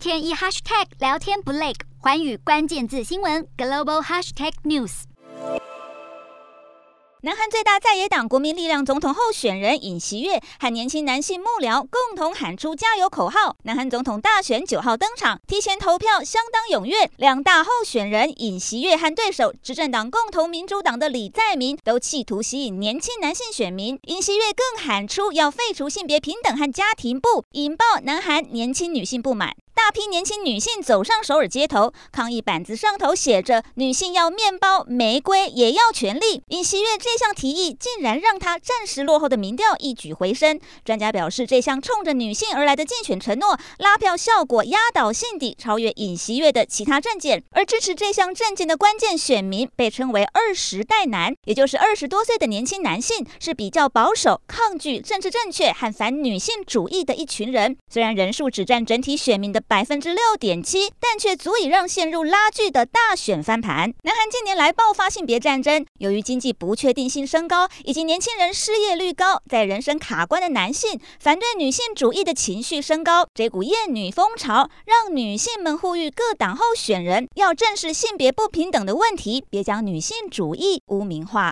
天一 hashtag 聊天不累，寰宇关键字新闻 global hashtag news。南韩最大在野党国民力量总统候选人尹锡悦和年轻男性幕僚共同喊出加油口号。南韩总统大选九号登场，提前投票相当踊跃。两大候选人尹锡悦和对手执政党共同民主党的李在明都企图吸引年轻男性选民。尹锡悦更喊出要废除性别平等和家庭部，引爆南韩年轻女性不满。大批年轻女性走上首尔街头，抗议板子上头写着“女性要面包、玫瑰，也要权利”。尹锡悦这项提议竟然让他暂时落后的民调一举回升。专家表示，这项冲着女性而来的竞选承诺，拉票效果压倒性地超越尹锡悦的其他政见。而支持这项政见的关键选民被称为“二十代男”，也就是二十多岁的年轻男性，是比较保守、抗拒政治正确和反女性主义的一群人。虽然人数只占整体选民的百分之六点七，但却足以让陷入拉锯的大选翻盘。南韩近年来爆发性别战争，由于经济不确定性升高，以及年轻人失业率高，在人生卡关的男性反对女性主义的情绪升高，这股厌女风潮让女性们呼吁各党候选人要正视性别不平等的问题，别将女性主义污名化。